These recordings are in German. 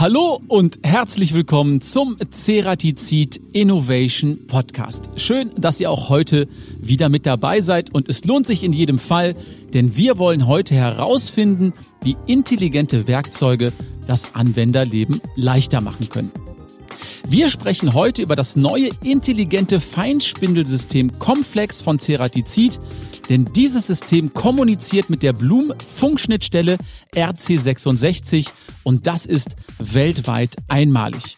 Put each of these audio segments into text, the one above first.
Hallo und herzlich willkommen zum Ceratizid Innovation Podcast. Schön, dass ihr auch heute wieder mit dabei seid und es lohnt sich in jedem Fall, denn wir wollen heute herausfinden, wie intelligente Werkzeuge das Anwenderleben leichter machen können. Wir sprechen heute über das neue intelligente Feinspindelsystem Complex von Ceratizid, denn dieses System kommuniziert mit der Bloom-Funkschnittstelle RC66 und das ist weltweit einmalig.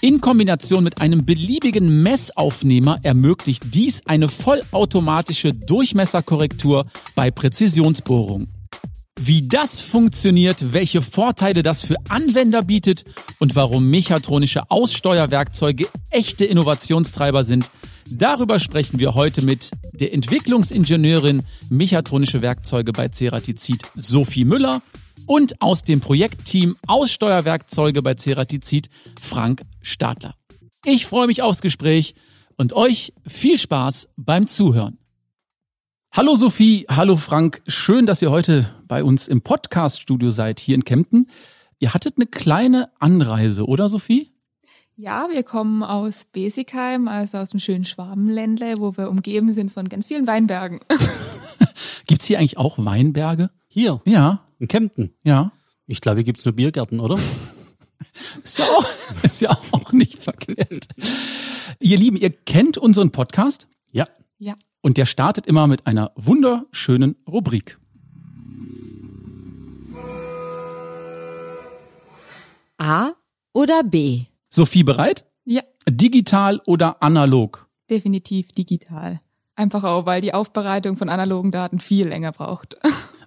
In Kombination mit einem beliebigen Messaufnehmer ermöglicht dies eine vollautomatische Durchmesserkorrektur bei Präzisionsbohrungen. Wie das funktioniert, welche Vorteile das für Anwender bietet und warum mechatronische Aussteuerwerkzeuge echte Innovationstreiber sind, darüber sprechen wir heute mit der Entwicklungsingenieurin Mechatronische Werkzeuge bei Ceratizid Sophie Müller und aus dem Projektteam Aussteuerwerkzeuge bei Ceratizid Frank Stadler. Ich freue mich aufs Gespräch und euch viel Spaß beim Zuhören. Hallo Sophie, hallo Frank, schön, dass ihr heute bei uns im Podcast-Studio seid, hier in Kempten. Ihr hattet eine kleine Anreise, oder Sophie? Ja, wir kommen aus Besigheim, also aus dem schönen Schwabenländle, wo wir umgeben sind von ganz vielen Weinbergen. Gibt's hier eigentlich auch Weinberge? Hier? Ja. In Kempten? Ja. Ich glaube, hier gibt's nur Biergärten, oder? ist, ja auch, ist ja auch nicht verkehrt. Ihr Lieben, ihr kennt unseren Podcast? Ja. Ja. Und der startet immer mit einer wunderschönen Rubrik. A oder B? Sophie bereit? Ja. Digital oder analog? Definitiv digital. Einfach auch, weil die Aufbereitung von analogen Daten viel länger braucht.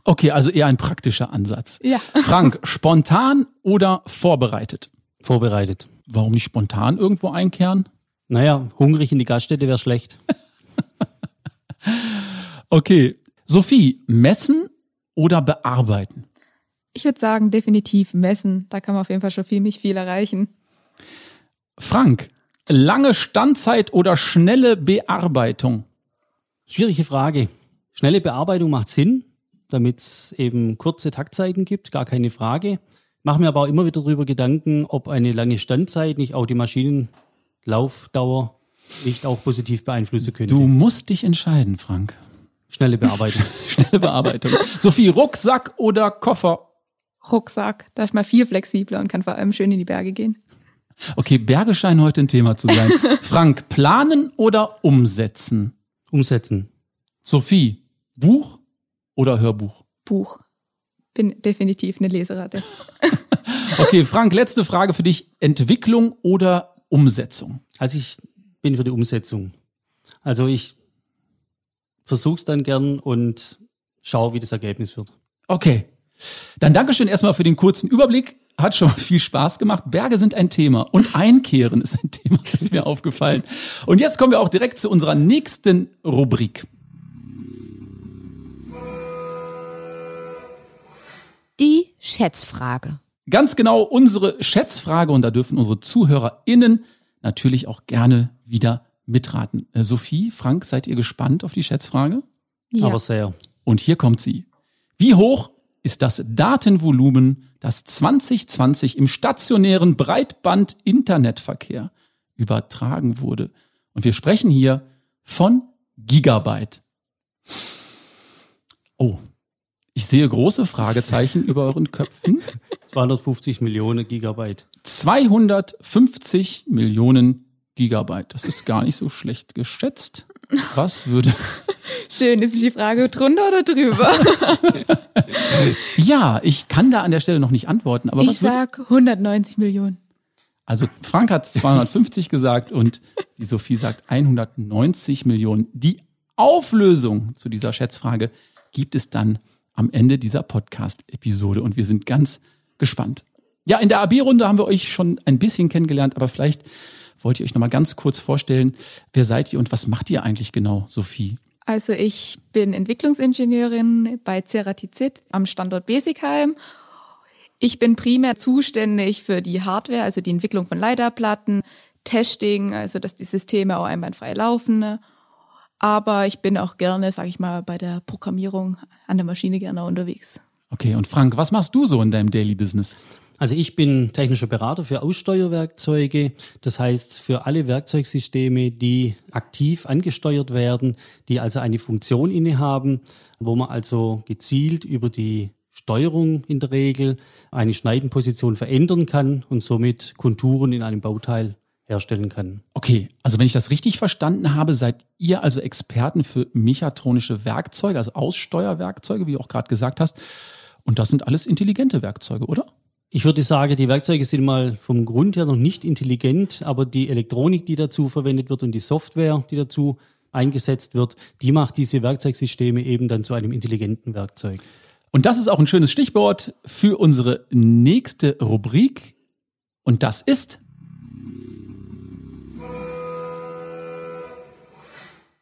Okay, also eher ein praktischer Ansatz. Ja. Frank, spontan oder vorbereitet? Vorbereitet. Warum nicht spontan irgendwo einkehren? Naja, hungrig in die Gaststätte wäre schlecht. okay. Sophie, messen oder bearbeiten? Ich würde sagen, definitiv messen. Da kann man auf jeden Fall schon viel, viel erreichen. Frank, lange Standzeit oder schnelle Bearbeitung? Schwierige Frage. Schnelle Bearbeitung macht Sinn, damit es eben kurze Taktzeiten gibt, gar keine Frage. Mache mir aber auch immer wieder darüber Gedanken, ob eine lange Standzeit nicht auch die Maschinenlaufdauer nicht auch positiv beeinflussen könnte. Du musst dich entscheiden, Frank. Schnelle Bearbeitung. Schnelle Bearbeitung. Sophie, Rucksack oder Koffer? Rucksack. Da ist man viel flexibler und kann vor allem schön in die Berge gehen. Okay, Berge scheinen heute ein Thema zu sein. Frank, planen oder umsetzen? Umsetzen. Sophie, Buch oder Hörbuch? Buch. Bin definitiv eine Leseratte. okay, Frank, letzte Frage für dich. Entwicklung oder Umsetzung? Also ich bin für die Umsetzung. Also ich versuch's dann gern und schau, wie das Ergebnis wird. Okay. Dann Dankeschön erstmal für den kurzen Überblick. Hat schon viel Spaß gemacht. Berge sind ein Thema und Einkehren ist ein Thema, das ist mir aufgefallen. Und jetzt kommen wir auch direkt zu unserer nächsten Rubrik. Die Schätzfrage. Ganz genau unsere Schätzfrage und da dürfen unsere ZuhörerInnen natürlich auch gerne wieder mitraten. Äh, Sophie, Frank, seid ihr gespannt auf die Schätzfrage? Ja. Aber sehr. Und hier kommt sie. Wie hoch ist das Datenvolumen, das 2020 im stationären Breitband-Internetverkehr übertragen wurde? Und wir sprechen hier von Gigabyte. Oh, ich sehe große Fragezeichen über euren Köpfen. 250 Millionen Gigabyte. 250 Millionen Gigabyte. Das ist gar nicht so schlecht geschätzt. Was würde. Schön, ist die Frage drunter oder drüber? ja, ich kann da an der Stelle noch nicht antworten. Aber ich was würde- sag 190 Millionen. Also Frank hat 250 gesagt und die Sophie sagt 190 Millionen. Die Auflösung zu dieser Schätzfrage gibt es dann am Ende dieser Podcast-Episode und wir sind ganz gespannt. Ja, in der AB-Runde haben wir euch schon ein bisschen kennengelernt, aber vielleicht wollt ihr euch noch mal ganz kurz vorstellen, wer seid ihr und was macht ihr eigentlich genau, Sophie? Also ich bin Entwicklungsingenieurin bei Ceratizid am Standort Besigheim. Ich bin primär zuständig für die Hardware, also die Entwicklung von Leiterplatten, Testing, also dass die Systeme auch einwandfrei laufen. Aber ich bin auch gerne, sage ich mal, bei der Programmierung an der Maschine gerne unterwegs. Okay, und Frank, was machst du so in deinem Daily Business? Also ich bin technischer Berater für Aussteuerwerkzeuge, das heißt für alle Werkzeugsysteme, die aktiv angesteuert werden, die also eine Funktion innehaben, wo man also gezielt über die Steuerung in der Regel eine Schneidenposition verändern kann und somit Konturen in einem Bauteil herstellen kann. Okay, also wenn ich das richtig verstanden habe, seid ihr also Experten für mechatronische Werkzeuge, also Aussteuerwerkzeuge, wie du auch gerade gesagt hast. Und das sind alles intelligente Werkzeuge, oder? Ich würde sagen, die Werkzeuge sind mal vom Grund her noch nicht intelligent, aber die Elektronik, die dazu verwendet wird und die Software, die dazu eingesetzt wird, die macht diese Werkzeugsysteme eben dann zu einem intelligenten Werkzeug. Und das ist auch ein schönes Stichwort für unsere nächste Rubrik. Und das ist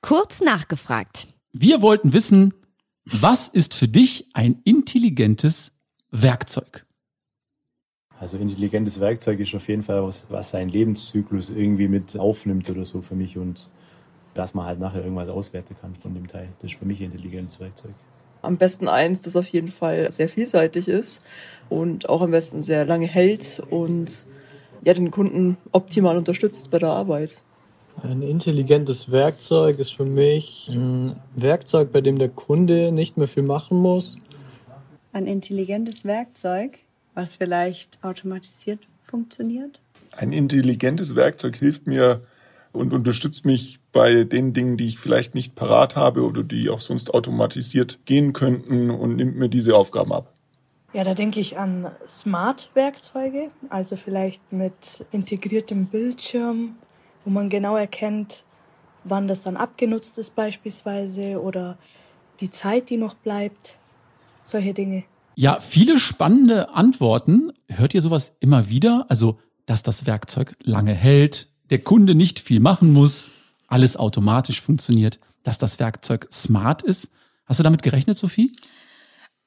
Kurz nachgefragt. Wir wollten wissen, was ist für dich ein intelligentes Werkzeug? Also intelligentes Werkzeug ist auf jeden Fall was, was seinen Lebenszyklus irgendwie mit aufnimmt oder so für mich und dass man halt nachher irgendwas auswerten kann von dem Teil. Das ist für mich ein intelligentes Werkzeug. Am besten eins, das auf jeden Fall sehr vielseitig ist und auch am besten sehr lange hält und ja, den Kunden optimal unterstützt bei der Arbeit. Ein intelligentes Werkzeug ist für mich ein Werkzeug, bei dem der Kunde nicht mehr viel machen muss. Ein intelligentes Werkzeug, was vielleicht automatisiert funktioniert. Ein intelligentes Werkzeug hilft mir und unterstützt mich bei den Dingen, die ich vielleicht nicht parat habe oder die auch sonst automatisiert gehen könnten und nimmt mir diese Aufgaben ab. Ja, da denke ich an Smart-Werkzeuge, also vielleicht mit integriertem Bildschirm, wo man genau erkennt, wann das dann abgenutzt ist beispielsweise oder die Zeit, die noch bleibt, solche Dinge. Ja, viele spannende Antworten. Hört ihr sowas immer wieder? Also, dass das Werkzeug lange hält, der Kunde nicht viel machen muss, alles automatisch funktioniert, dass das Werkzeug smart ist. Hast du damit gerechnet, Sophie?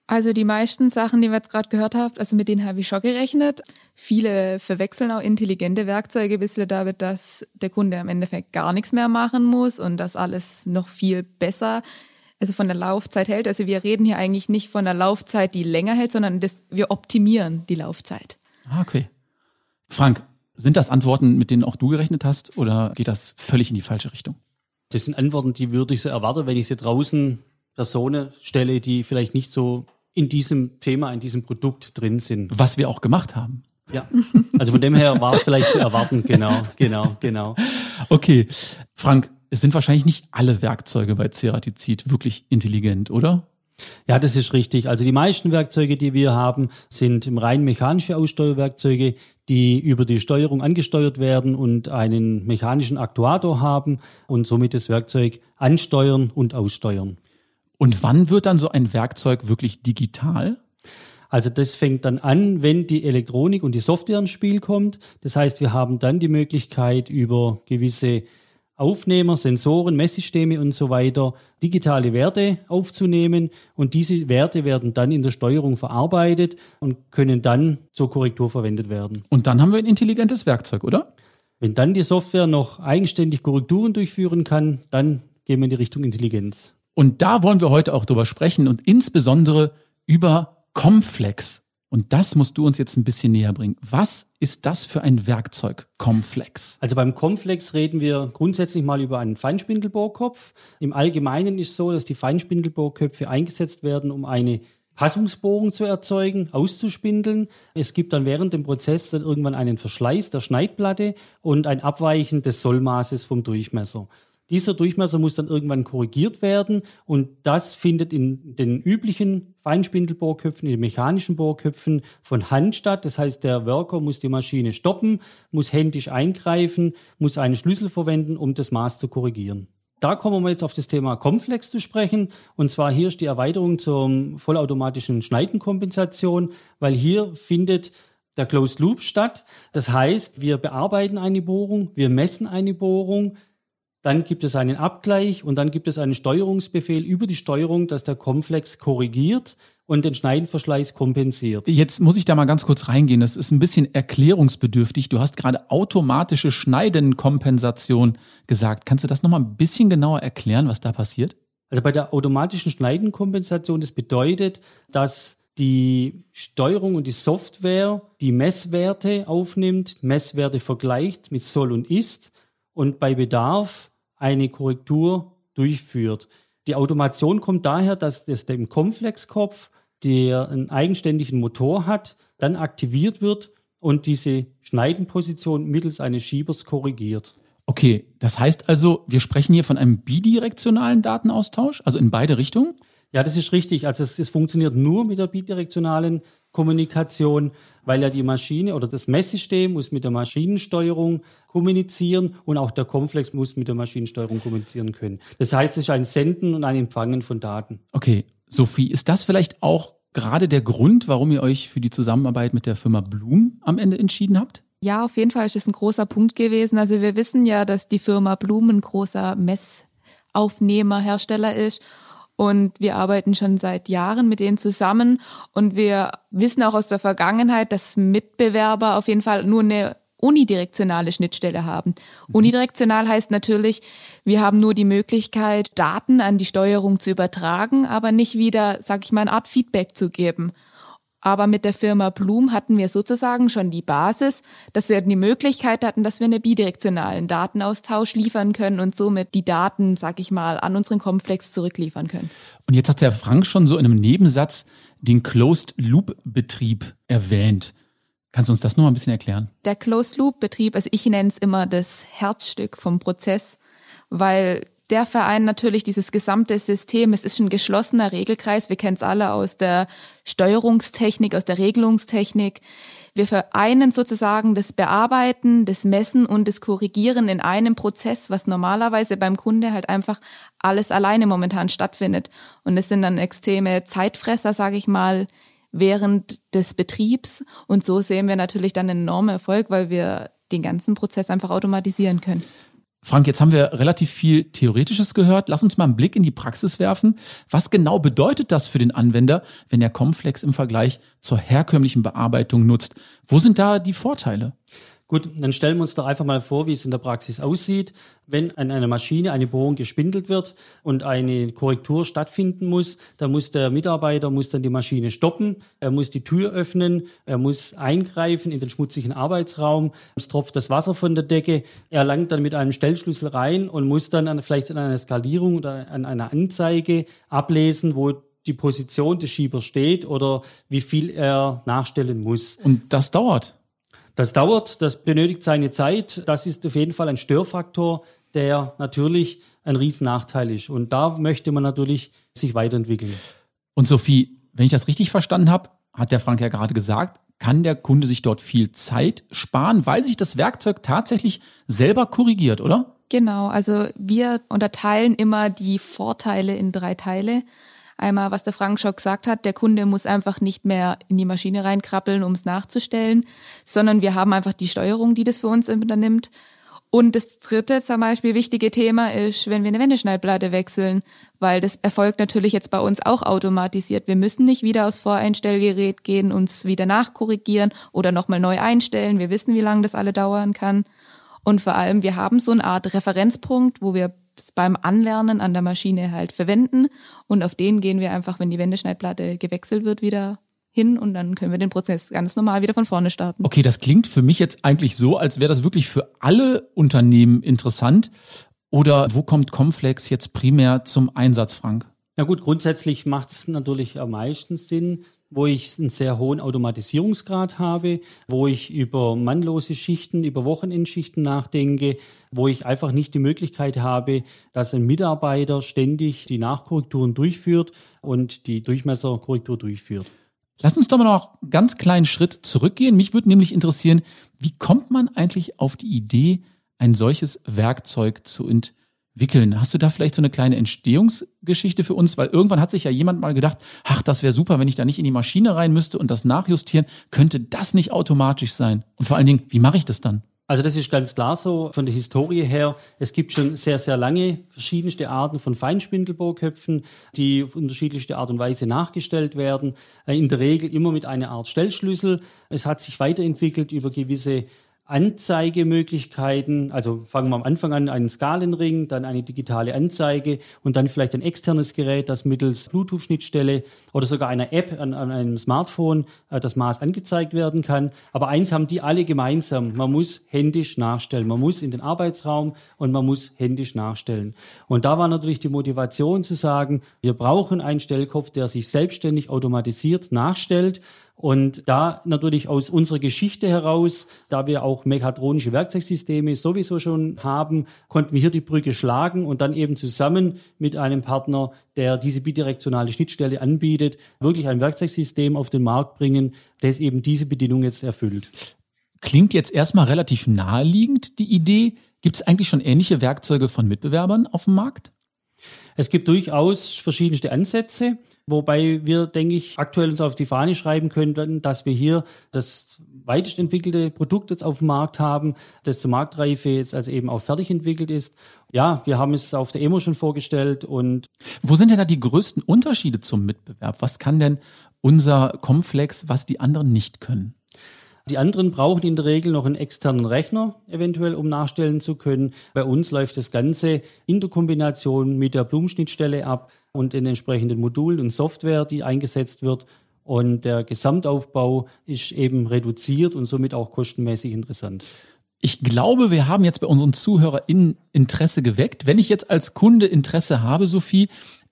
Also die meisten Sachen, die wir jetzt gerade gehört habt, also mit denen habe ich schon gerechnet. Viele verwechseln auch intelligente Werkzeuge ein bisschen damit, dass der Kunde am Endeffekt gar nichts mehr machen muss und dass alles noch viel besser, also von der Laufzeit hält. Also wir reden hier eigentlich nicht von der Laufzeit, die länger hält, sondern das, wir optimieren die Laufzeit. Ah, okay. Frank, sind das Antworten, mit denen auch du gerechnet hast oder geht das völlig in die falsche Richtung? Das sind Antworten, die würde ich so erwarten, wenn ich sie draußen Personen stelle, die vielleicht nicht so in diesem Thema, in diesem Produkt drin sind. Was wir auch gemacht haben. Ja, also von dem her war es vielleicht zu erwarten, genau, genau, genau. Okay, Frank, es sind wahrscheinlich nicht alle Werkzeuge bei Ceratizid wirklich intelligent, oder? Ja, das ist richtig. Also die meisten Werkzeuge, die wir haben, sind rein mechanische Aussteuerwerkzeuge, die über die Steuerung angesteuert werden und einen mechanischen Aktuator haben und somit das Werkzeug ansteuern und aussteuern. Und wann wird dann so ein Werkzeug wirklich digital? Also das fängt dann an, wenn die Elektronik und die Software ins Spiel kommt. Das heißt, wir haben dann die Möglichkeit, über gewisse Aufnehmer, Sensoren, Messsysteme und so weiter digitale Werte aufzunehmen und diese Werte werden dann in der Steuerung verarbeitet und können dann zur Korrektur verwendet werden. Und dann haben wir ein intelligentes Werkzeug, oder? Wenn dann die Software noch eigenständig Korrekturen durchführen kann, dann gehen wir in die Richtung Intelligenz. Und da wollen wir heute auch drüber sprechen und insbesondere über Comflex. Und das musst du uns jetzt ein bisschen näher bringen. Was ist das für ein Werkzeug, Comflex? Also beim Comflex reden wir grundsätzlich mal über einen Feinspindelbohrkopf. Im Allgemeinen ist so, dass die Feinspindelbohrköpfe eingesetzt werden, um eine Passungsbohrung zu erzeugen, auszuspindeln. Es gibt dann während dem Prozess dann irgendwann einen Verschleiß der Schneidplatte und ein Abweichen des Sollmaßes vom Durchmesser. Dieser Durchmesser muss dann irgendwann korrigiert werden und das findet in den üblichen Feinspindelbohrköpfen, in den mechanischen Bohrköpfen von Hand statt. Das heißt, der Worker muss die Maschine stoppen, muss händisch eingreifen, muss einen Schlüssel verwenden, um das Maß zu korrigieren. Da kommen wir jetzt auf das Thema Comflex zu sprechen. Und zwar hier ist die Erweiterung zur vollautomatischen Schneidenkompensation, weil hier findet der Closed Loop statt. Das heißt, wir bearbeiten eine Bohrung, wir messen eine Bohrung, dann gibt es einen Abgleich und dann gibt es einen Steuerungsbefehl über die Steuerung, dass der Komplex korrigiert und den Schneidenverschleiß kompensiert. Jetzt muss ich da mal ganz kurz reingehen. Das ist ein bisschen erklärungsbedürftig. Du hast gerade automatische Schneidenkompensation gesagt. Kannst du das noch mal ein bisschen genauer erklären, was da passiert? Also bei der automatischen Schneidenkompensation, das bedeutet, dass die Steuerung und die Software die Messwerte aufnimmt, Messwerte vergleicht mit soll und ist und bei Bedarf eine Korrektur durchführt. Die Automation kommt daher, dass das dem Komplexkopf, der einen eigenständigen Motor hat, dann aktiviert wird und diese Schneidenposition mittels eines Schiebers korrigiert. Okay, das heißt also, wir sprechen hier von einem bidirektionalen Datenaustausch, also in beide Richtungen? Ja, das ist richtig. Also es, es, funktioniert nur mit der bidirektionalen Kommunikation, weil ja die Maschine oder das Messsystem muss mit der Maschinensteuerung kommunizieren und auch der Komplex muss mit der Maschinensteuerung kommunizieren können. Das heißt, es ist ein Senden und ein Empfangen von Daten. Okay, Sophie, ist das vielleicht auch gerade der Grund, warum ihr euch für die Zusammenarbeit mit der Firma Blum am Ende entschieden habt? Ja, auf jeden Fall ist es ein großer Punkt gewesen. Also wir wissen ja, dass die Firma Blum ein großer Messaufnehmerhersteller ist. Und wir arbeiten schon seit Jahren mit denen zusammen. Und wir wissen auch aus der Vergangenheit, dass Mitbewerber auf jeden Fall nur eine unidirektionale Schnittstelle haben. Mhm. Unidirektional heißt natürlich, wir haben nur die Möglichkeit, Daten an die Steuerung zu übertragen, aber nicht wieder, sag ich mal, eine Art Feedback zu geben. Aber mit der Firma Bloom hatten wir sozusagen schon die Basis, dass wir die Möglichkeit hatten, dass wir einen bidirektionalen Datenaustausch liefern können und somit die Daten, sag ich mal, an unseren Komplex zurückliefern können. Und jetzt hat der Frank schon so in einem Nebensatz den Closed-Loop-Betrieb erwähnt. Kannst du uns das noch mal ein bisschen erklären? Der Closed-Loop-Betrieb, also ich nenne es immer das Herzstück vom Prozess, weil der Verein natürlich dieses gesamte System, es ist ein geschlossener Regelkreis, wir kennen es alle aus der Steuerungstechnik, aus der Regelungstechnik. Wir vereinen sozusagen das Bearbeiten, das Messen und das Korrigieren in einem Prozess, was normalerweise beim Kunde halt einfach alles alleine momentan stattfindet. Und es sind dann extreme Zeitfresser, sage ich mal, während des Betriebs. Und so sehen wir natürlich dann einen enormen Erfolg, weil wir den ganzen Prozess einfach automatisieren können. Frank, jetzt haben wir relativ viel Theoretisches gehört. Lass uns mal einen Blick in die Praxis werfen. Was genau bedeutet das für den Anwender, wenn er Comflex im Vergleich zur herkömmlichen Bearbeitung nutzt? Wo sind da die Vorteile? Gut, dann stellen wir uns doch einfach mal vor, wie es in der Praxis aussieht. Wenn an einer Maschine eine Bohrung gespindelt wird und eine Korrektur stattfinden muss, dann muss der Mitarbeiter muss dann die Maschine stoppen, er muss die Tür öffnen, er muss eingreifen in den schmutzigen Arbeitsraum, es tropft das Wasser von der Decke, er langt dann mit einem Stellschlüssel rein und muss dann an, vielleicht an einer Skalierung oder an einer Anzeige ablesen, wo die Position des Schiebers steht oder wie viel er nachstellen muss. Und das dauert. Das dauert, das benötigt seine Zeit. Das ist auf jeden Fall ein Störfaktor, der natürlich ein Riesennachteil ist. Und da möchte man natürlich sich weiterentwickeln. Und Sophie, wenn ich das richtig verstanden habe, hat der Frank ja gerade gesagt, kann der Kunde sich dort viel Zeit sparen, weil sich das Werkzeug tatsächlich selber korrigiert, oder? Genau, also wir unterteilen immer die Vorteile in drei Teile. Einmal, was der Frank schon gesagt hat, der Kunde muss einfach nicht mehr in die Maschine reinkrabbeln, um es nachzustellen, sondern wir haben einfach die Steuerung, die das für uns übernimmt. Und das dritte zum Beispiel wichtige Thema ist, wenn wir eine Wendeschneidplatte wechseln, weil das erfolgt natürlich jetzt bei uns auch automatisiert. Wir müssen nicht wieder aufs Voreinstellgerät gehen, uns wieder nachkorrigieren oder nochmal neu einstellen. Wir wissen, wie lange das alle dauern kann. Und vor allem, wir haben so eine Art Referenzpunkt, wo wir beim Anlernen an der Maschine halt verwenden. Und auf den gehen wir einfach, wenn die Wendeschneidplatte gewechselt wird, wieder hin und dann können wir den Prozess ganz normal wieder von vorne starten. Okay, das klingt für mich jetzt eigentlich so, als wäre das wirklich für alle Unternehmen interessant. Oder wo kommt Comflex jetzt primär zum Einsatz, Frank? Ja gut, grundsätzlich macht es natürlich am meisten Sinn, wo ich einen sehr hohen Automatisierungsgrad habe, wo ich über mannlose Schichten, über Wochenendschichten nachdenke, wo ich einfach nicht die Möglichkeit habe, dass ein Mitarbeiter ständig die Nachkorrekturen durchführt und die Durchmesserkorrektur durchführt. Lass uns doch mal noch einen ganz kleinen Schritt zurückgehen. Mich würde nämlich interessieren, wie kommt man eigentlich auf die Idee, ein solches Werkzeug zu entwickeln? Wickeln. Hast du da vielleicht so eine kleine Entstehungsgeschichte für uns? Weil irgendwann hat sich ja jemand mal gedacht, ach, das wäre super, wenn ich da nicht in die Maschine rein müsste und das nachjustieren. Könnte das nicht automatisch sein? Und vor allen Dingen, wie mache ich das dann? Also das ist ganz klar so von der Historie her. Es gibt schon sehr, sehr lange verschiedenste Arten von Feinspindelbohrköpfen, die auf unterschiedlichste Art und Weise nachgestellt werden. Äh, in der Regel immer mit einer Art Stellschlüssel. Es hat sich weiterentwickelt über gewisse Anzeigemöglichkeiten, also fangen wir am Anfang an, einen Skalenring, dann eine digitale Anzeige und dann vielleicht ein externes Gerät, das mittels Bluetooth-Schnittstelle oder sogar einer App an, an einem Smartphone äh, das Maß angezeigt werden kann. Aber eins haben die alle gemeinsam, man muss händisch nachstellen. Man muss in den Arbeitsraum und man muss händisch nachstellen. Und da war natürlich die Motivation zu sagen, wir brauchen einen Stellkopf, der sich selbstständig automatisiert nachstellt und da natürlich aus unserer Geschichte heraus, da wir auch mechatronische Werkzeugsysteme sowieso schon haben, konnten wir hier die Brücke schlagen und dann eben zusammen mit einem Partner, der diese bidirektionale Schnittstelle anbietet, wirklich ein Werkzeugsystem auf den Markt bringen, das eben diese Bedingung jetzt erfüllt. Klingt jetzt erstmal relativ naheliegend, die Idee. Gibt es eigentlich schon ähnliche Werkzeuge von Mitbewerbern auf dem Markt? Es gibt durchaus verschiedenste Ansätze. Wobei wir, denke ich, aktuell uns auf die Fahne schreiben könnten, dass wir hier das weitest entwickelte Produkt jetzt auf dem Markt haben, das zur Marktreife jetzt also eben auch fertig entwickelt ist. Ja, wir haben es auf der EMO schon vorgestellt und. Wo sind denn da die größten Unterschiede zum Mitbewerb? Was kann denn unser Complex, was die anderen nicht können? Die anderen brauchen in der Regel noch einen externen Rechner, eventuell, um nachstellen zu können. Bei uns läuft das Ganze in der Kombination mit der Blumenschnittstelle ab und den entsprechenden Modulen und Software, die eingesetzt wird. Und der Gesamtaufbau ist eben reduziert und somit auch kostenmäßig interessant. Ich glaube, wir haben jetzt bei unseren ZuhörerInnen Interesse geweckt. Wenn ich jetzt als Kunde Interesse habe, Sophie,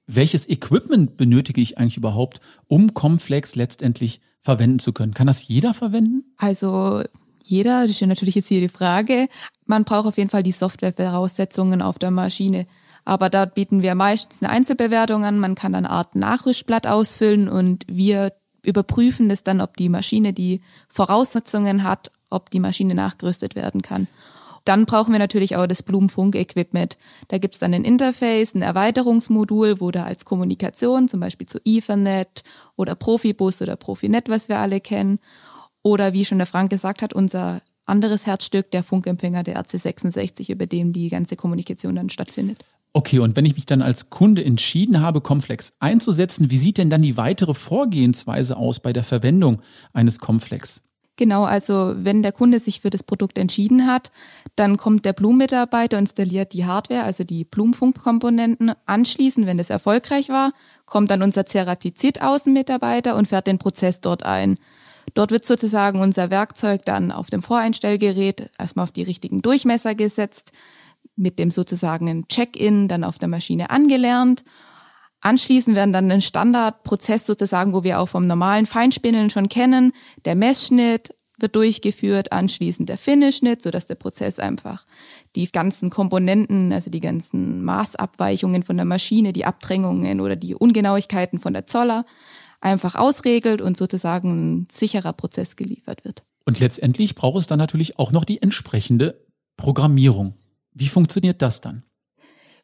welches Equipment benötige ich eigentlich überhaupt, um Comflex letztendlich verwenden zu können? Kann das jeder verwenden? Also jeder, das ist ja natürlich jetzt hier die Frage. Man braucht auf jeden Fall die Softwarevoraussetzungen auf der Maschine. Aber dort bieten wir meistens eine Einzelbewertung an. Man kann dann eine Art Nachrüstblatt ausfüllen und wir überprüfen das dann, ob die Maschine die Voraussetzungen hat, ob die Maschine nachgerüstet werden kann. Dann brauchen wir natürlich auch das Blumenfunk-Equipment. Da gibt's dann ein Interface, ein Erweiterungsmodul, wo da als Kommunikation, zum Beispiel zu Ethernet oder Profibus oder Profinet, was wir alle kennen, oder wie schon der Frank gesagt hat, unser anderes Herzstück, der Funkempfänger, der RC66, über dem die ganze Kommunikation dann stattfindet. Okay, und wenn ich mich dann als Kunde entschieden habe, Comflex einzusetzen, wie sieht denn dann die weitere Vorgehensweise aus bei der Verwendung eines Comflex? Genau, also wenn der Kunde sich für das Produkt entschieden hat, dann kommt der Blumenmitarbeiter, installiert die Hardware, also die Blumenfunkkomponenten. Anschließend, wenn das erfolgreich war, kommt dann unser Ceratizid-Außenmitarbeiter und fährt den Prozess dort ein. Dort wird sozusagen unser Werkzeug dann auf dem Voreinstellgerät erstmal auf die richtigen Durchmesser gesetzt mit dem sozusagen Check-in dann auf der Maschine angelernt. Anschließend werden dann ein Standardprozess sozusagen, wo wir auch vom normalen Feinspindeln schon kennen. Der Messschnitt wird durchgeführt, anschließend der Finish-Schnitt, sodass der Prozess einfach die ganzen Komponenten, also die ganzen Maßabweichungen von der Maschine, die Abdrängungen oder die Ungenauigkeiten von der Zoller einfach ausregelt und sozusagen ein sicherer Prozess geliefert wird. Und letztendlich braucht es dann natürlich auch noch die entsprechende Programmierung. Wie funktioniert das dann?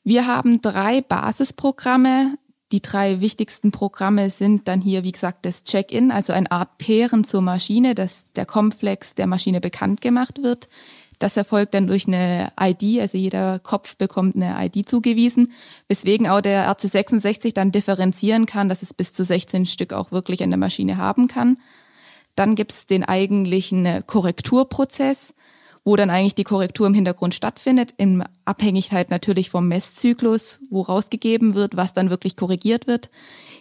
Wir haben drei Basisprogramme. Die drei wichtigsten Programme sind dann hier, wie gesagt, das Check-in, also eine Art Pairen zur Maschine, dass der Komplex der Maschine bekannt gemacht wird. Das erfolgt dann durch eine ID, also jeder Kopf bekommt eine ID zugewiesen, weswegen auch der RC66 dann differenzieren kann, dass es bis zu 16 Stück auch wirklich an der Maschine haben kann. Dann gibt's den eigentlichen Korrekturprozess wo dann eigentlich die Korrektur im Hintergrund stattfindet, in Abhängigkeit natürlich vom Messzyklus, wo rausgegeben wird, was dann wirklich korrigiert wird.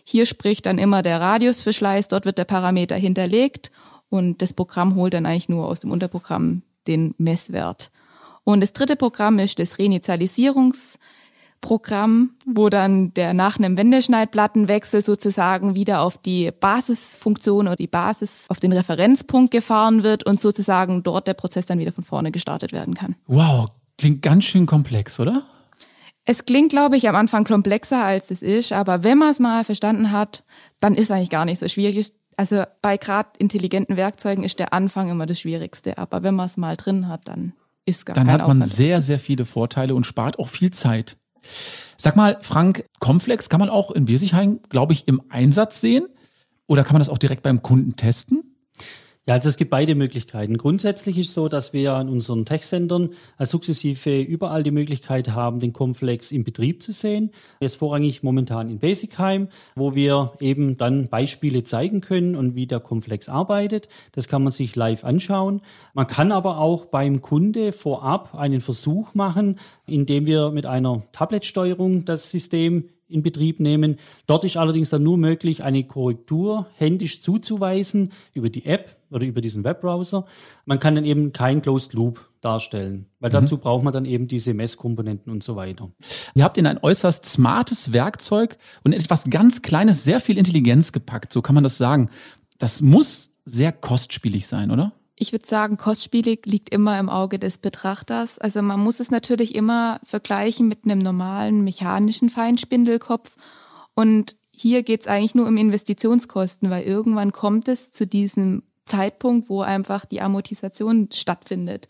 Hier spricht dann immer der Radiusverschleiß, dort wird der Parameter hinterlegt und das Programm holt dann eigentlich nur aus dem Unterprogramm den Messwert. Und das dritte Programm ist das Reinitialisierungs- Programm, wo dann der nach einem Wendeschneidplattenwechsel sozusagen wieder auf die Basisfunktion oder die Basis auf den Referenzpunkt gefahren wird und sozusagen dort der Prozess dann wieder von vorne gestartet werden kann. Wow, klingt ganz schön komplex, oder? Es klingt, glaube ich, am Anfang komplexer als es ist, aber wenn man es mal verstanden hat, dann ist es eigentlich gar nicht so schwierig. Also bei gerade intelligenten Werkzeugen ist der Anfang immer das Schwierigste, aber wenn man es mal drin hat, dann ist gar dann hat man Aufwand. sehr, sehr viele Vorteile und spart auch viel Zeit. Sag mal, Frank, Comflex kann man auch in Besigheim, glaube ich, im Einsatz sehen? Oder kann man das auch direkt beim Kunden testen? Ja, also es gibt beide Möglichkeiten. Grundsätzlich ist so, dass wir an unseren Tech-Centern sukzessive überall die Möglichkeit haben, den Complex im Betrieb zu sehen. Jetzt vorrangig momentan in Basicheim, wo wir eben dann Beispiele zeigen können und wie der Complex arbeitet. Das kann man sich live anschauen. Man kann aber auch beim Kunde vorab einen Versuch machen, indem wir mit einer Tablet-Steuerung das System in Betrieb nehmen. Dort ist allerdings dann nur möglich, eine Korrektur händisch zuzuweisen über die App oder über diesen Webbrowser. Man kann dann eben kein Closed Loop darstellen, weil mhm. dazu braucht man dann eben diese Messkomponenten und so weiter. Ihr habt in ein äußerst smartes Werkzeug und etwas ganz Kleines sehr viel Intelligenz gepackt, so kann man das sagen. Das muss sehr kostspielig sein, oder? Ich würde sagen, kostspielig liegt immer im Auge des Betrachters. Also man muss es natürlich immer vergleichen mit einem normalen mechanischen Feinspindelkopf. Und hier geht es eigentlich nur um Investitionskosten, weil irgendwann kommt es zu diesem Zeitpunkt, wo einfach die Amortisation stattfindet.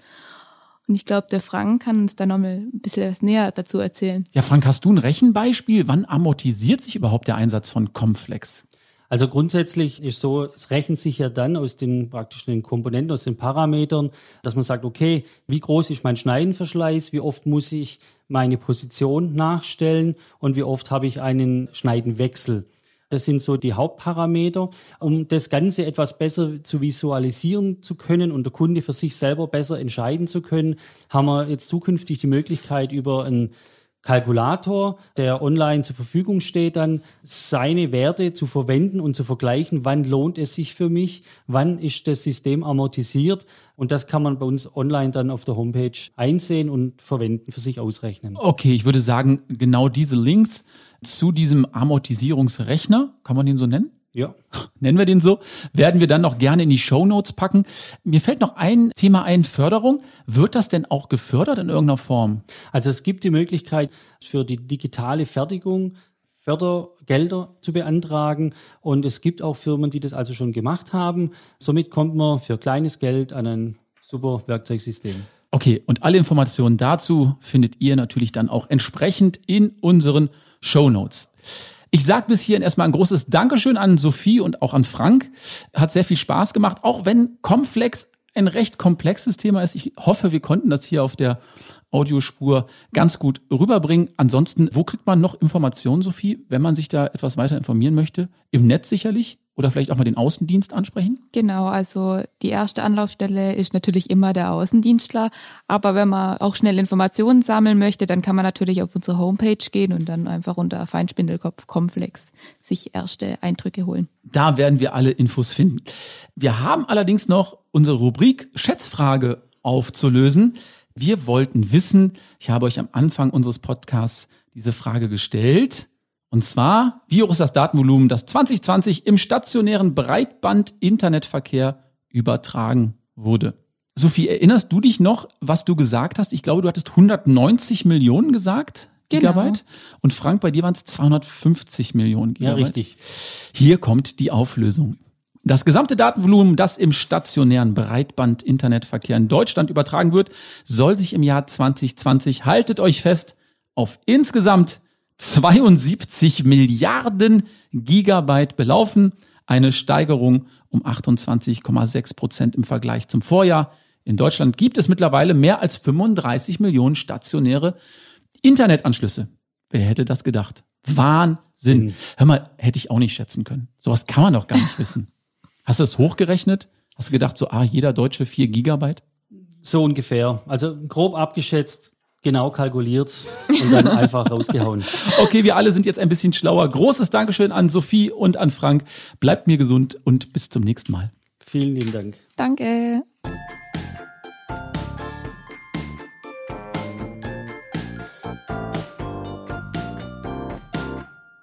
Und ich glaube, der Frank kann uns da nochmal ein bisschen was näher dazu erzählen. Ja, Frank, hast du ein Rechenbeispiel? Wann amortisiert sich überhaupt der Einsatz von Comflex? Also grundsätzlich ist so, es rechnet sich ja dann aus den praktischen Komponenten, aus den Parametern, dass man sagt, okay, wie groß ist mein Schneidenverschleiß, wie oft muss ich meine Position nachstellen und wie oft habe ich einen Schneidenwechsel. Das sind so die Hauptparameter. Um das Ganze etwas besser zu visualisieren zu können und der Kunde für sich selber besser entscheiden zu können, haben wir jetzt zukünftig die Möglichkeit über ein Kalkulator, der online zur Verfügung steht, dann seine Werte zu verwenden und zu vergleichen, wann lohnt es sich für mich, wann ist das System amortisiert. Und das kann man bei uns online dann auf der Homepage einsehen und verwenden, für sich ausrechnen. Okay, ich würde sagen, genau diese Links zu diesem Amortisierungsrechner, kann man den so nennen? Ja. Nennen wir den so, werden wir dann noch gerne in die Show Notes packen. Mir fällt noch ein Thema ein, Förderung. Wird das denn auch gefördert in irgendeiner Form? Also es gibt die Möglichkeit für die digitale Fertigung Fördergelder zu beantragen und es gibt auch Firmen, die das also schon gemacht haben. Somit kommt man für kleines Geld an ein super Werkzeugsystem. Okay, und alle Informationen dazu findet ihr natürlich dann auch entsprechend in unseren Show Notes. Ich sage bis hierhin erstmal ein großes Dankeschön an Sophie und auch an Frank. Hat sehr viel Spaß gemacht, auch wenn Complex ein recht komplexes Thema ist. Ich hoffe, wir konnten das hier auf der Audiospur ganz gut rüberbringen. Ansonsten, wo kriegt man noch Informationen, Sophie, wenn man sich da etwas weiter informieren möchte? Im Netz sicherlich? Oder vielleicht auch mal den Außendienst ansprechen? Genau, also die erste Anlaufstelle ist natürlich immer der Außendienstler. Aber wenn man auch schnell Informationen sammeln möchte, dann kann man natürlich auf unsere Homepage gehen und dann einfach unter Feinspindelkopf Komplex sich erste Eindrücke holen. Da werden wir alle Infos finden. Wir haben allerdings noch unsere Rubrik Schätzfrage aufzulösen. Wir wollten wissen, ich habe euch am Anfang unseres Podcasts diese Frage gestellt. Und zwar, wie hoch ist das Datenvolumen, das 2020 im stationären Breitband-Internetverkehr übertragen wurde? Sophie, erinnerst du dich noch, was du gesagt hast? Ich glaube, du hattest 190 Millionen gesagt. Genau. Gigabyte. Und Frank, bei dir waren es 250 Millionen Gigabyte. Ja, richtig. Hier kommt die Auflösung. Das gesamte Datenvolumen, das im stationären Breitband-Internetverkehr in Deutschland übertragen wird, soll sich im Jahr 2020, haltet euch fest, auf insgesamt 72 Milliarden Gigabyte belaufen. Eine Steigerung um 28,6 Prozent im Vergleich zum Vorjahr. In Deutschland gibt es mittlerweile mehr als 35 Millionen stationäre Internetanschlüsse. Wer hätte das gedacht? Wahnsinn. Mhm. Hör mal, hätte ich auch nicht schätzen können. Sowas kann man doch gar nicht wissen. Hast du es hochgerechnet? Hast du gedacht, so, ah, jeder Deutsche 4 Gigabyte? So ungefähr. Also grob abgeschätzt genau kalkuliert und dann einfach rausgehauen. Okay, wir alle sind jetzt ein bisschen schlauer. Großes Dankeschön an Sophie und an Frank. Bleibt mir gesund und bis zum nächsten Mal. Vielen lieben Dank. Danke.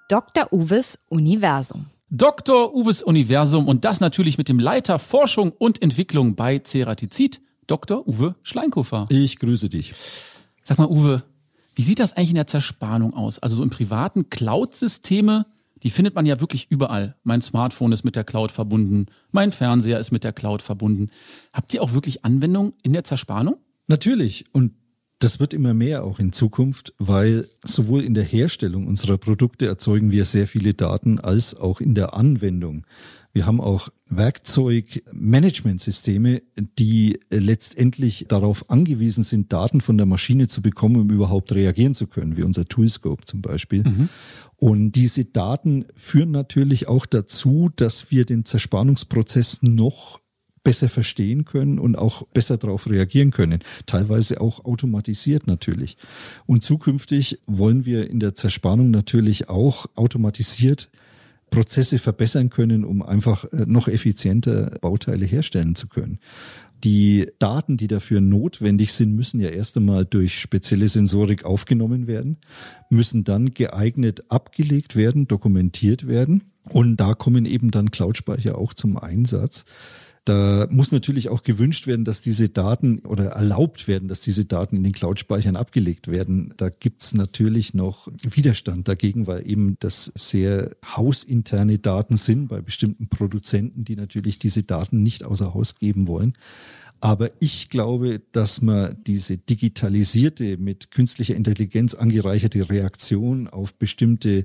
Dr. Uwes Universum. Dr. Uwes Universum und das natürlich mit dem Leiter Forschung und Entwicklung bei Ceratizid, Dr. Uwe Schleinkofer. Ich grüße dich. Sag mal, Uwe, wie sieht das eigentlich in der Zerspannung aus? Also so im privaten Cloud-Systeme, die findet man ja wirklich überall. Mein Smartphone ist mit der Cloud verbunden, mein Fernseher ist mit der Cloud verbunden. Habt ihr auch wirklich Anwendungen in der Zerspannung? Natürlich. Und Das wird immer mehr auch in Zukunft, weil sowohl in der Herstellung unserer Produkte erzeugen wir sehr viele Daten als auch in der Anwendung. Wir haben auch Werkzeugmanagementsysteme, die letztendlich darauf angewiesen sind, Daten von der Maschine zu bekommen, um überhaupt reagieren zu können, wie unser Toolscope zum Beispiel. Mhm. Und diese Daten führen natürlich auch dazu, dass wir den Zerspannungsprozess noch besser verstehen können und auch besser darauf reagieren können. Teilweise auch automatisiert natürlich. Und zukünftig wollen wir in der Zerspannung natürlich auch automatisiert Prozesse verbessern können, um einfach äh, noch effizienter Bauteile herstellen zu können. Die Daten, die dafür notwendig sind, müssen ja erst einmal durch spezielle Sensorik aufgenommen werden, müssen dann geeignet abgelegt werden, dokumentiert werden. Und da kommen eben dann Cloud-Speicher auch zum Einsatz. Da muss natürlich auch gewünscht werden, dass diese Daten oder erlaubt werden, dass diese Daten in den Cloud-Speichern abgelegt werden. Da gibt's natürlich noch Widerstand dagegen, weil eben das sehr hausinterne Daten sind bei bestimmten Produzenten, die natürlich diese Daten nicht außer Haus geben wollen. Aber ich glaube, dass man diese digitalisierte, mit künstlicher Intelligenz angereicherte Reaktion auf bestimmte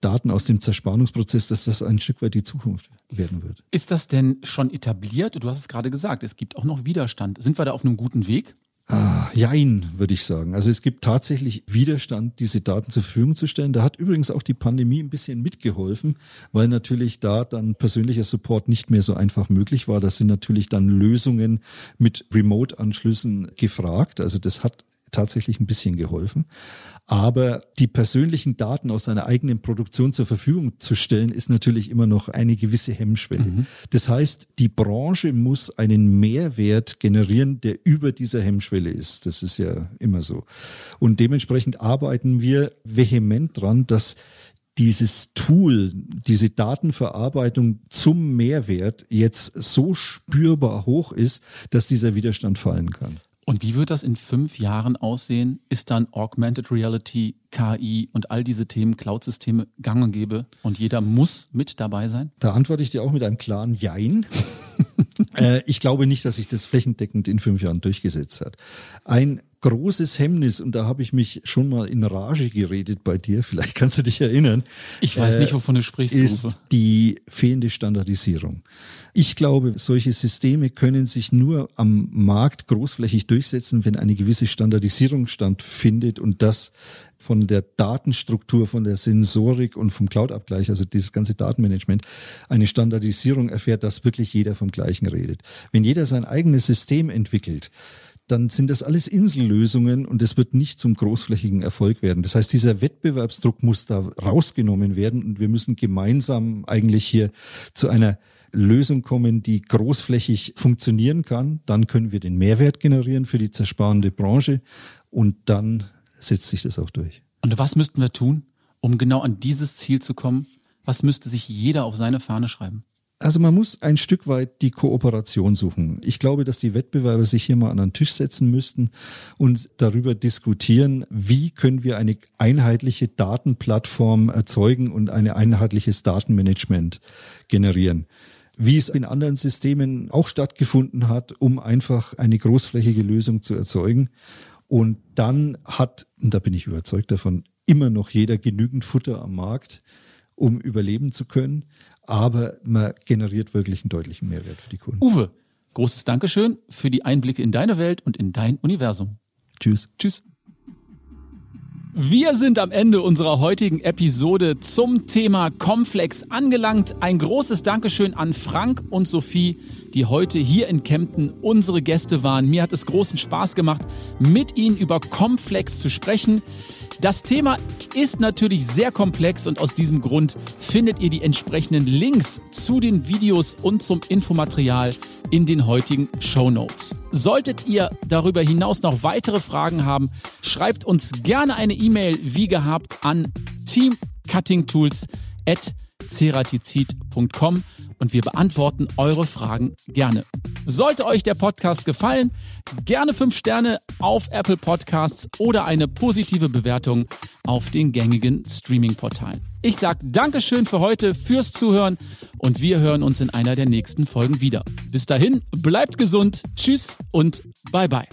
Daten aus dem Zerspannungsprozess, dass das ein Stück weit die Zukunft werden wird. Ist das denn schon etabliert? Du hast es gerade gesagt, es gibt auch noch Widerstand. Sind wir da auf einem guten Weg? Ah, jein, würde ich sagen. Also es gibt tatsächlich Widerstand, diese Daten zur Verfügung zu stellen. Da hat übrigens auch die Pandemie ein bisschen mitgeholfen, weil natürlich da dann persönlicher Support nicht mehr so einfach möglich war. Da sind natürlich dann Lösungen mit Remote-Anschlüssen gefragt. Also das hat tatsächlich ein bisschen geholfen. Aber die persönlichen Daten aus seiner eigenen Produktion zur Verfügung zu stellen, ist natürlich immer noch eine gewisse Hemmschwelle. Mhm. Das heißt, die Branche muss einen Mehrwert generieren, der über dieser Hemmschwelle ist. Das ist ja immer so. Und dementsprechend arbeiten wir vehement dran, dass dieses Tool, diese Datenverarbeitung zum Mehrwert jetzt so spürbar hoch ist, dass dieser Widerstand fallen kann. Und wie wird das in fünf Jahren aussehen? Ist dann Augmented Reality, KI und all diese Themen, Cloud-Systeme gang und gäbe und jeder muss mit dabei sein? Da antworte ich dir auch mit einem klaren Jein. äh, ich glaube nicht, dass sich das flächendeckend in fünf Jahren durchgesetzt hat. Ein großes Hemmnis, und da habe ich mich schon mal in Rage geredet bei dir, vielleicht kannst du dich erinnern. Ich weiß äh, nicht, wovon du sprichst. Ist Uwe. die fehlende Standardisierung. Ich glaube, solche Systeme können sich nur am Markt großflächig durchsetzen, wenn eine gewisse Standardisierung stattfindet und das von der Datenstruktur, von der Sensorik und vom Cloud-Abgleich, also dieses ganze Datenmanagement, eine Standardisierung erfährt, dass wirklich jeder vom Gleichen redet. Wenn jeder sein eigenes System entwickelt, dann sind das alles Insellösungen und es wird nicht zum großflächigen Erfolg werden. Das heißt, dieser Wettbewerbsdruck muss da rausgenommen werden und wir müssen gemeinsam eigentlich hier zu einer Lösung kommen, die großflächig funktionieren kann, dann können wir den Mehrwert generieren für die zersparende Branche und dann setzt sich das auch durch. Und was müssten wir tun, um genau an dieses Ziel zu kommen? Was müsste sich jeder auf seine Fahne schreiben? Also man muss ein Stück weit die Kooperation suchen. Ich glaube, dass die Wettbewerber sich hier mal an den Tisch setzen müssten und darüber diskutieren, wie können wir eine einheitliche Datenplattform erzeugen und ein einheitliches Datenmanagement generieren wie es in anderen Systemen auch stattgefunden hat, um einfach eine großflächige Lösung zu erzeugen. Und dann hat, und da bin ich überzeugt davon, immer noch jeder genügend Futter am Markt, um überleben zu können. Aber man generiert wirklich einen deutlichen Mehrwert für die Kunden. Uwe, großes Dankeschön für die Einblicke in deine Welt und in dein Universum. Tschüss. Tschüss. Wir sind am Ende unserer heutigen Episode zum Thema Complex angelangt. Ein großes Dankeschön an Frank und Sophie, die heute hier in Kempten unsere Gäste waren. Mir hat es großen Spaß gemacht, mit ihnen über Complex zu sprechen. Das Thema ist natürlich sehr komplex und aus diesem Grund findet ihr die entsprechenden Links zu den Videos und zum Infomaterial in den heutigen Show Notes. Solltet ihr darüber hinaus noch weitere Fragen haben, schreibt uns gerne eine E-Mail wie gehabt an teamcuttingtools@ceratizid.com und wir beantworten eure Fragen gerne. Sollte euch der Podcast gefallen, gerne fünf Sterne auf Apple Podcasts oder eine positive Bewertung auf den gängigen Streaming-Portalen. Ich sage Dankeschön für heute, fürs Zuhören und wir hören uns in einer der nächsten Folgen wieder. Bis dahin, bleibt gesund, tschüss und bye bye.